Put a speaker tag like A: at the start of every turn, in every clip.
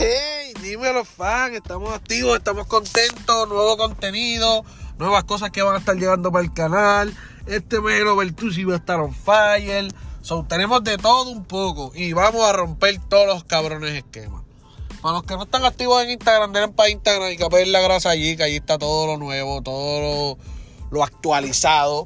A: Hey, dímelo, fan. Estamos activos, estamos contentos. Nuevo contenido, nuevas cosas que van a estar llegando para el canal. Este mes el Overtusi va a estar on fire. So, tenemos de todo un poco y vamos a romper todos los cabrones esquemas. Para los que no están activos en Instagram, denle para Instagram y capen la grasa allí, que allí está todo lo nuevo, todo lo, lo actualizado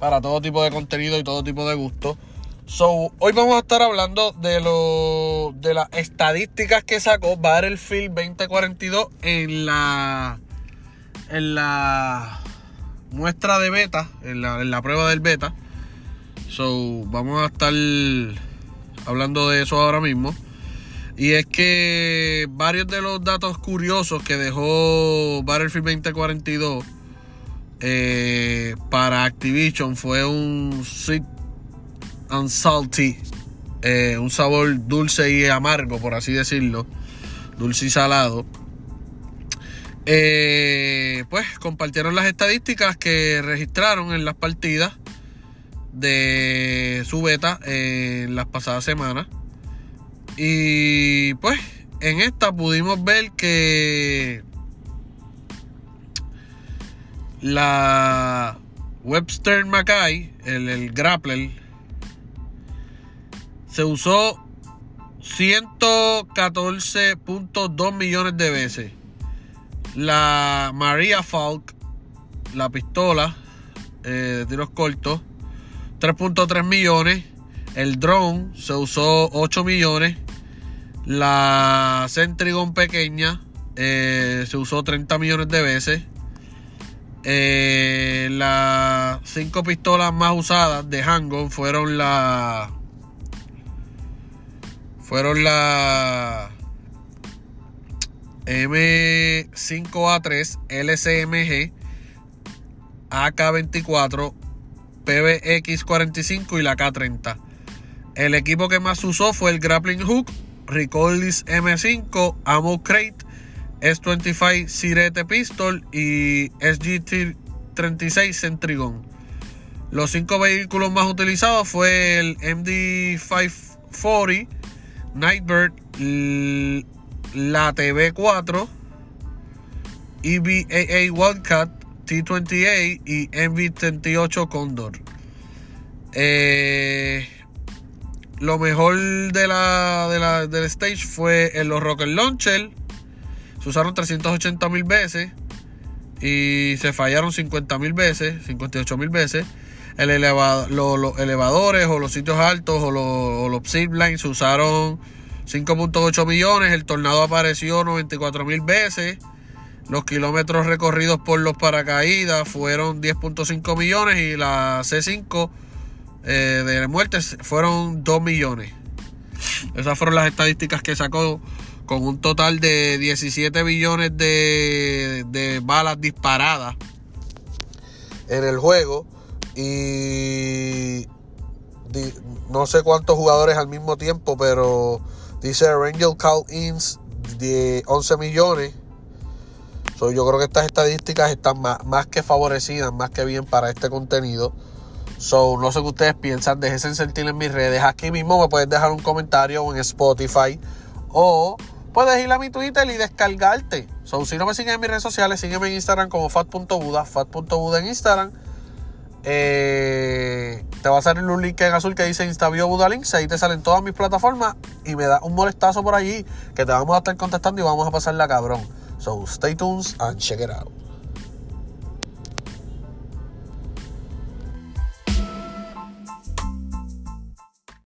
A: para todo tipo de contenido y todo tipo de gusto. So, hoy vamos a estar hablando de lo, de las estadísticas que sacó Battlefield 2042 en la en la muestra de beta, en la, en la prueba del beta. So, vamos a estar hablando de eso ahora mismo. Y es que varios de los datos curiosos que dejó Battlefield 2042 eh, para Activision fue un sweet and salty, eh, un sabor dulce y amargo, por así decirlo, dulce y salado. Eh, pues compartieron las estadísticas que registraron en las partidas de su beta en las pasadas semanas. Y pues en esta pudimos ver que la Webster Mackay, el grappler, se usó 114.2 millones de veces. La Maria Falk, la pistola eh, de tiros cortos, 3.3 millones. El drone se usó 8 millones. La Centrigon pequeña eh, se usó 30 millones de veces. Eh, las 5 pistolas más usadas de Handgun fueron la fueron la M5A3 LCMG AK24 PBX45 y la K30. El equipo que más usó fue el Grappling Hook, Recoilless M5, Ammo Crate, S25 Sirete Pistol y SGT36 Centrigon. Los cinco vehículos más utilizados fue el MD540, Nightbird, la TV4, EBAA Wildcat, T28 y MV38 Condor. Eh, lo mejor de la, de la, del stage fue en los Rocket Launcher. Se usaron 380 mil veces y se fallaron 50 mil veces, 58 mil veces. El elevado, lo, los elevadores o los sitios altos o, o los ziplines se usaron 5.8 millones. El tornado apareció 94 mil veces. Los kilómetros recorridos por los paracaídas fueron 10.5 millones y la C5 eh, de muertes fueron 2 millones. Esas fueron las estadísticas que sacó con un total de 17 billones de, de balas disparadas en el juego y no sé cuántos jugadores al mismo tiempo, pero dice Rangel Call Ins de 11 millones. So, yo creo que estas estadísticas están más, más, que favorecidas, más que bien para este contenido. So, no sé qué ustedes piensan, déjense sentir en mis redes. Aquí mismo me puedes dejar un comentario en Spotify o puedes ir a mi Twitter y descargarte. So, si no me siguen en mis redes sociales, sígueme en Instagram como fat.buda, fat.buda en Instagram. Eh, te va a salir un link en azul que dice InstaBio Buda Links. Ahí te salen todas mis plataformas y me da un molestazo por allí que te vamos a estar contestando y vamos a pasarla cabrón. So stay tuned and check it out.